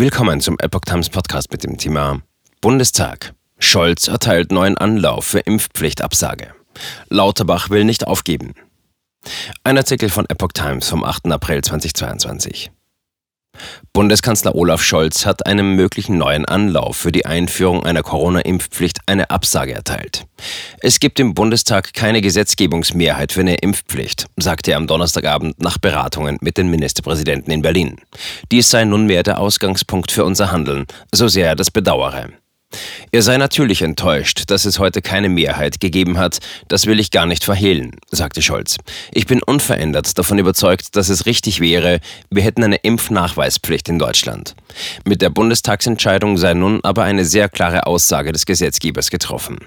Willkommen zum Epoch Times Podcast mit dem Thema Bundestag. Scholz erteilt neuen Anlauf für Impfpflichtabsage. Lauterbach will nicht aufgeben. Ein Artikel von Epoch Times vom 8. April 2022. Bundeskanzler Olaf Scholz hat einem möglichen neuen Anlauf für die Einführung einer Corona-Impfpflicht eine Absage erteilt. Es gibt im Bundestag keine Gesetzgebungsmehrheit für eine Impfpflicht, sagte er am Donnerstagabend nach Beratungen mit den Ministerpräsidenten in Berlin. Dies sei nunmehr der Ausgangspunkt für unser Handeln, so sehr er das bedauere. Er sei natürlich enttäuscht, dass es heute keine Mehrheit gegeben hat, das will ich gar nicht verhehlen, sagte Scholz. Ich bin unverändert davon überzeugt, dass es richtig wäre, wir hätten eine Impfnachweispflicht in Deutschland. Mit der Bundestagsentscheidung sei nun aber eine sehr klare Aussage des Gesetzgebers getroffen.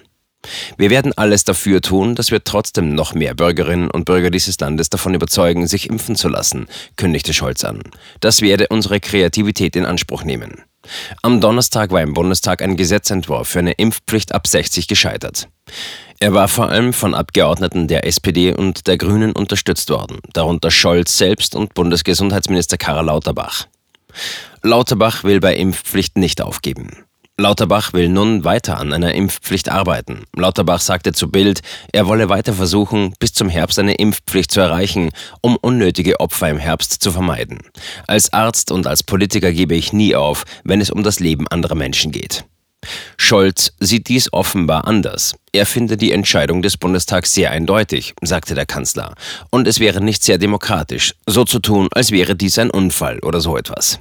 Wir werden alles dafür tun, dass wir trotzdem noch mehr Bürgerinnen und Bürger dieses Landes davon überzeugen, sich impfen zu lassen, kündigte Scholz an. Das werde unsere Kreativität in Anspruch nehmen. Am Donnerstag war im Bundestag ein Gesetzentwurf für eine Impfpflicht ab 60 gescheitert. Er war vor allem von Abgeordneten der SPD und der Grünen unterstützt worden, darunter Scholz selbst und Bundesgesundheitsminister Karl Lauterbach. Lauterbach will bei Impfpflicht nicht aufgeben. Lauterbach will nun weiter an einer Impfpflicht arbeiten. Lauterbach sagte zu Bild, er wolle weiter versuchen, bis zum Herbst eine Impfpflicht zu erreichen, um unnötige Opfer im Herbst zu vermeiden. Als Arzt und als Politiker gebe ich nie auf, wenn es um das Leben anderer Menschen geht. Scholz sieht dies offenbar anders. Er finde die Entscheidung des Bundestags sehr eindeutig, sagte der Kanzler. Und es wäre nicht sehr demokratisch, so zu tun, als wäre dies ein Unfall oder so etwas.